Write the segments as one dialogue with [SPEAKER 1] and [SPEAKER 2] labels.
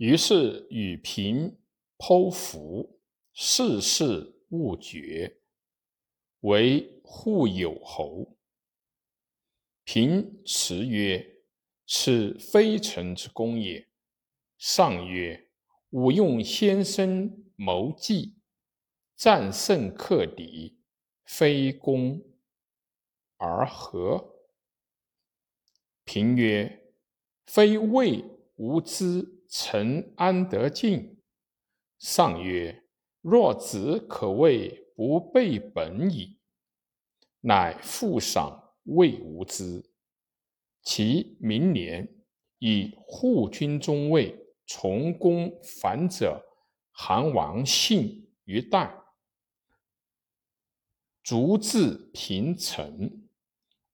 [SPEAKER 1] 于是与平剖腹，世事勿绝，为护有侯。平辞曰：“此非臣之功也。”上曰：“吾用先生谋计，战胜克敌，非攻而和。”平曰：“非魏无知，臣安得进？”上曰：“若子可谓不备本矣。”乃复赏。魏无知，其明年以护军中尉从公反者韩王信于代，逐至平城，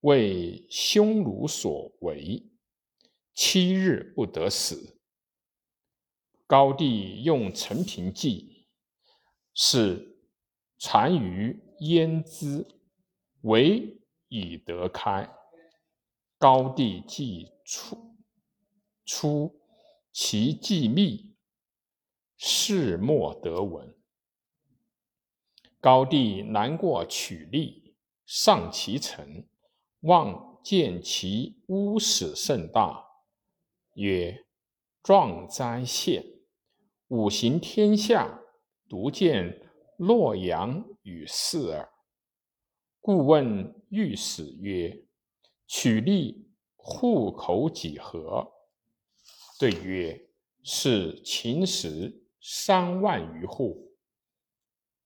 [SPEAKER 1] 为匈奴所围，七日不得死。高帝用陈平计，使单于焉知，为。以得开，高帝既出，出其计密，事莫得闻。高帝难过取利，上其城，望见其屋室甚大，曰：“壮哉县！五行天下，独见洛阳与四耳。”故问御史曰：“取利户口几何？”对曰：“是秦时三万余户。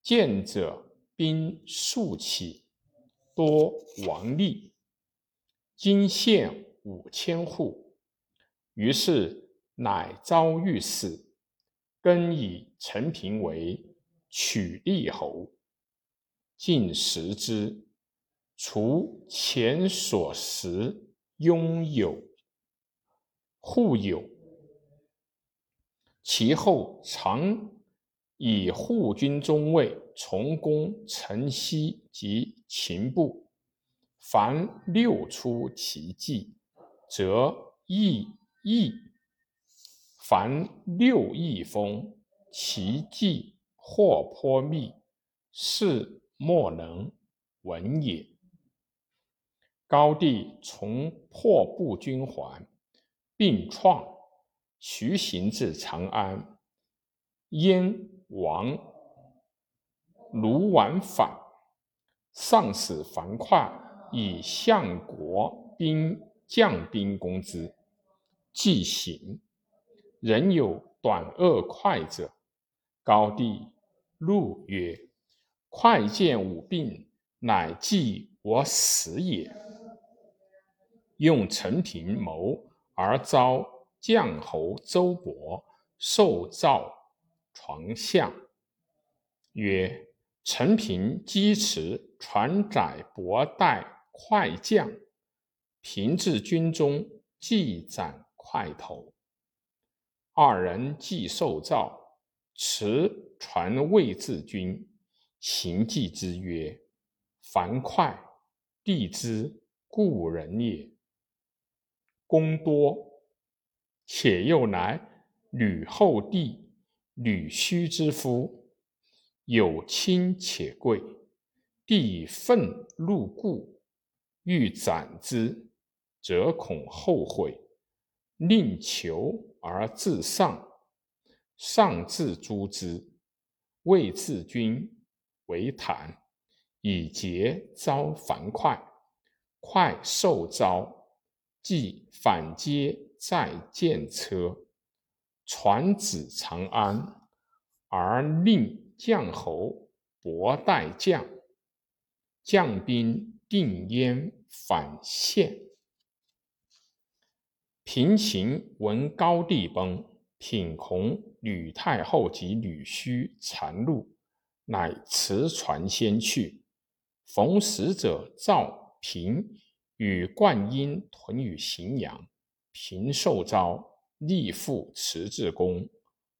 [SPEAKER 1] 见者兵数起，多王吏。今县五千户。”于是乃召御史，更以陈平为取利侯，进食之。除前所食，拥有户有，其后常以护军中尉从攻城西及秦部，凡六出其计，则易易；凡六易封，其计或颇密，是莫能闻也。高帝从破布军还，并创徐行至长安。燕王卢绾反，上使樊哙以相国兵将兵攻之，即行，人有短恶快者。高帝怒曰：“快见吾病，乃计我死也。”用陈平谋而遭将侯周勃受诏床相，曰：“陈平击持传载博带快将，平至军中，即斩快头。”二人既受诏，持传魏至军，行计之曰：“樊哙，帝之故人也。”功多，且又乃吕后弟吕须之夫，有亲且贵。帝愤入故，欲斩之，则恐后悔，令求而自上，上自诛之。谓自君为坦，以节招樊哙，哙受招。即反接在见车，传旨长安，而令将侯伯代将，将兵定焉反县。平秦闻高帝崩，品恐吕太后及吕须残戮，乃辞船先去。逢使者赵平。与灌婴屯于荥阳，平受招，立赴辞至宫，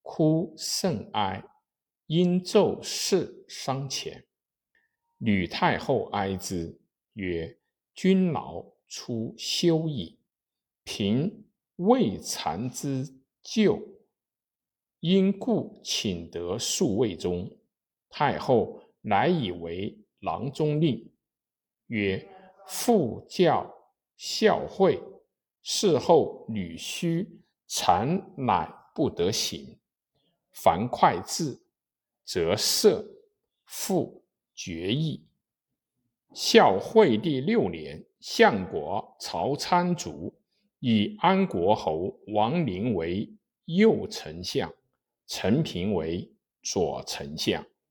[SPEAKER 1] 哭甚哀，因奏事伤前。吕太后哀之，曰：“君劳出休矣。”平未尝之咎，因故请得数位中。太后乃以为郎中令，曰：“父教孝惠，事后女婿常乃不得行。凡快字，则赦。父决意。”孝惠帝六年，相国曹参卒，以安国侯王陵为右丞相，陈平为左丞相。